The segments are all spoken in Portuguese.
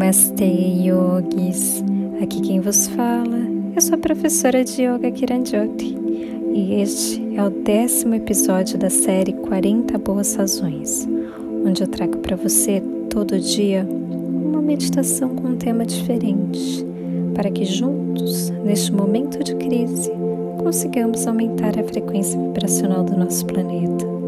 Namastê, yogis! Aqui quem vos fala é sua professora de Yoga Kiranjoti e este é o décimo episódio da série 40 Boas Razões, onde eu trago para você todo dia uma meditação com um tema diferente, para que juntos, neste momento de crise, consigamos aumentar a frequência vibracional do nosso planeta.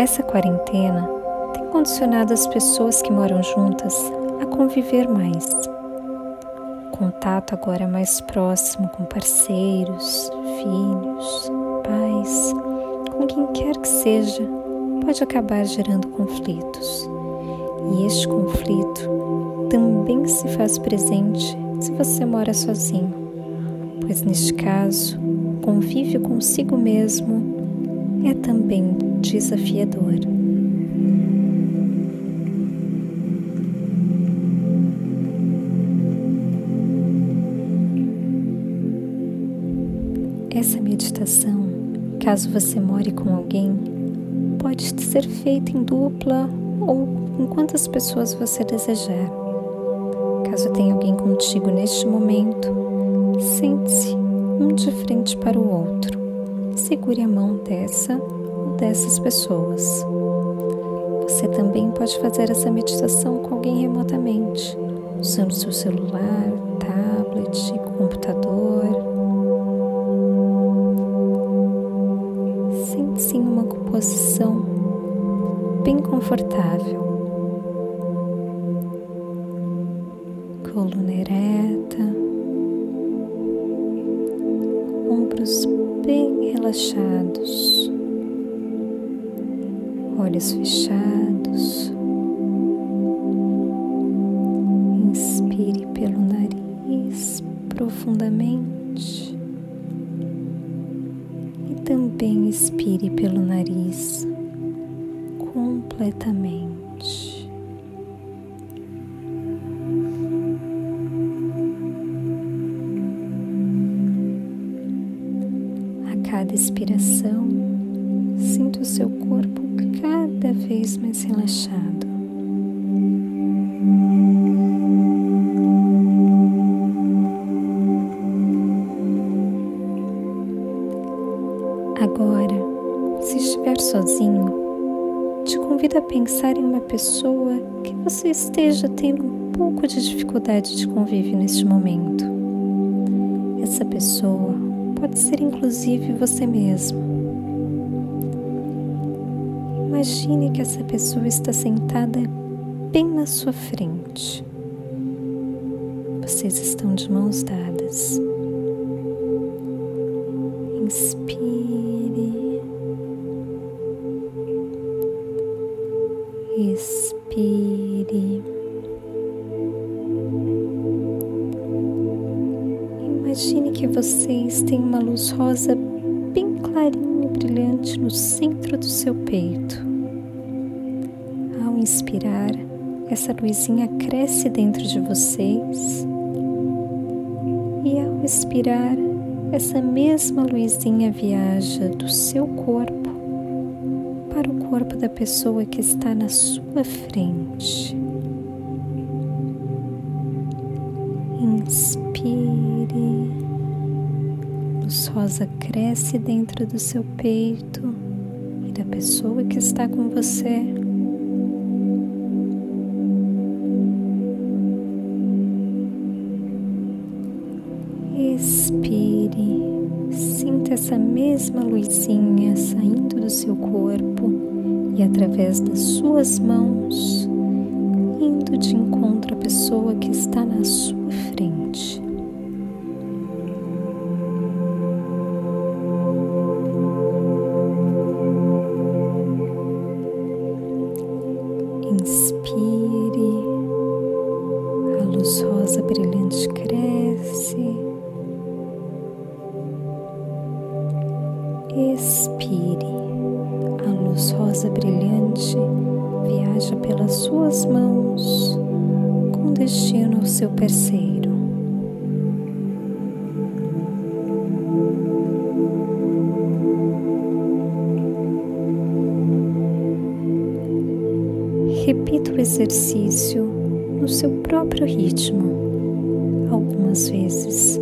Essa quarentena tem condicionado as pessoas que moram juntas a conviver mais. O contato agora mais próximo com parceiros, filhos, pais, com quem quer que seja, pode acabar gerando conflitos. E este conflito também se faz presente se você mora sozinho, pois neste caso, o convívio consigo mesmo é também desafiador. Essa meditação, caso você more com alguém, pode ser feita em dupla ou com quantas pessoas você desejar. Caso tenha alguém contigo neste momento, sente-se um de frente para o outro segure a mão dessa dessas pessoas. Você também pode fazer essa meditação com alguém remotamente, usando seu celular, tablet, computador. Sente-se em uma posição bem confortável. Coluna ereta, ombros bem relaxados, olhos fechados. Inspire pelo nariz profundamente e também expire pelo nariz completamente. Mais relaxado. Agora, se estiver sozinho, te convido a pensar em uma pessoa que você esteja tendo um pouco de dificuldade de convívio neste momento. Essa pessoa pode ser inclusive você mesmo. Imagine que essa pessoa está sentada bem na sua frente. Vocês estão de mãos dadas. Inspire. Expire. Imagine que vocês têm uma luz rosa bem clarinha e brilhante no centro do seu peito. Inspirar, essa luzinha cresce dentro de vocês. E ao expirar, essa mesma luzinha viaja do seu corpo para o corpo da pessoa que está na sua frente. Inspire. Luz rosa cresce dentro do seu peito e da pessoa que está com você. Expire, sinta essa mesma luzinha saindo do seu corpo e através das suas mãos, indo de encontro à pessoa que está na sua frente. pelas suas mãos com destino ao seu parceiro. Repita o exercício no seu próprio ritmo, algumas vezes.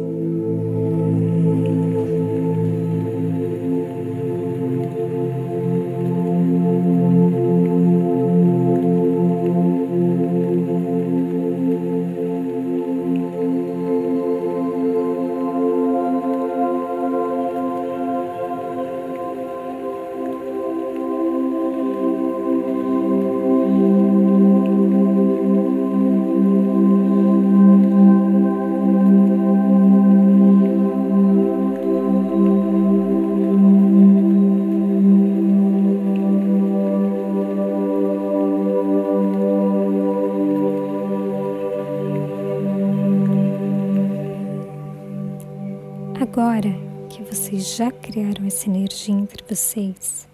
Já criaram essa energia entre vocês,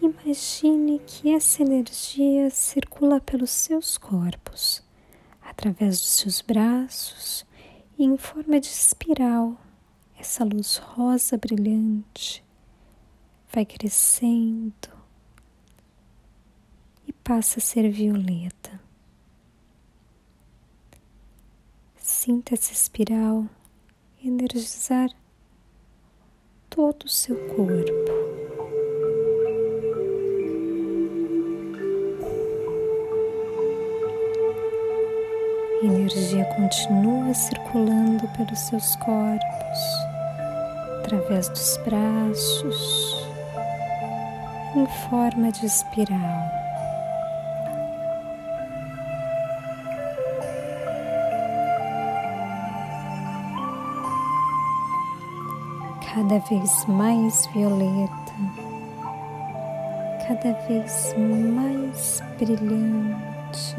imagine que essa energia circula pelos seus corpos, através dos seus braços e em forma de espiral. Essa luz rosa brilhante vai crescendo e passa a ser violeta. Sinta essa espiral energizar todo o seu corpo. A energia continua circulando pelos seus corpos, através dos braços, em forma de espiral. Cada vez mais violeta, cada vez mais brilhante.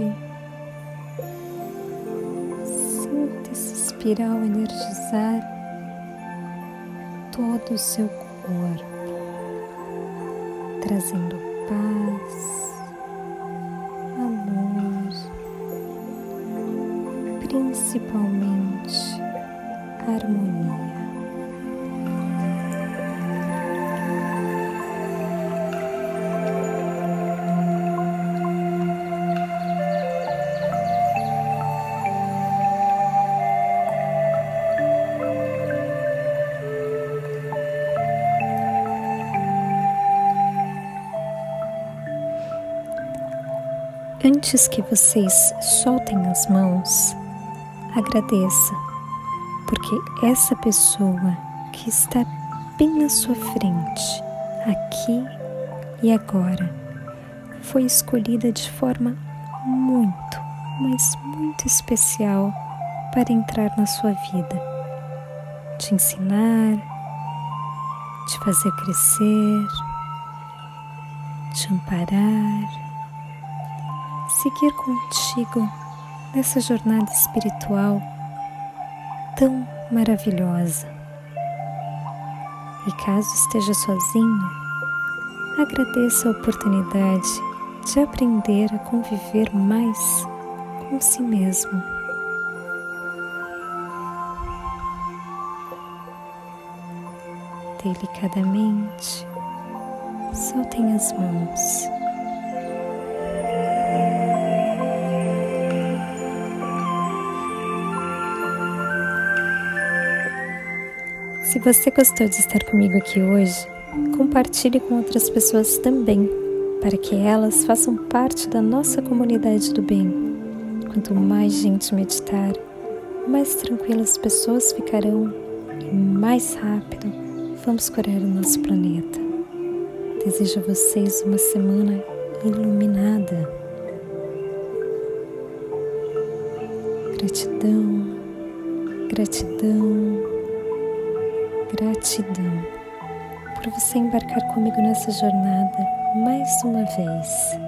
Sinta essa espiral energizar todo o seu corpo, trazendo paz, amor, principalmente harmonia. Antes que vocês soltem as mãos, agradeça, porque essa pessoa que está bem na sua frente, aqui e agora, foi escolhida de forma muito, mas muito especial para entrar na sua vida, te ensinar, te fazer crescer, te amparar seguir contigo nessa jornada espiritual tão maravilhosa. E caso esteja sozinho, agradeça a oportunidade de aprender a conviver mais com si mesmo. Delicadamente, soltem as mãos. Se você gostou de estar comigo aqui hoje, compartilhe com outras pessoas também, para que elas façam parte da nossa comunidade do bem. Quanto mais gente meditar, mais tranquilas as pessoas ficarão e mais rápido vamos curar o nosso planeta. Desejo a vocês uma semana iluminada. Gratidão, gratidão Gratidão por você embarcar comigo nessa jornada mais uma vez.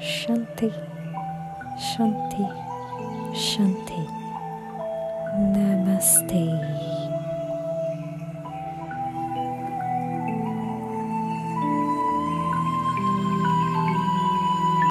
Shanti, Shanti, Shanti. Namastê.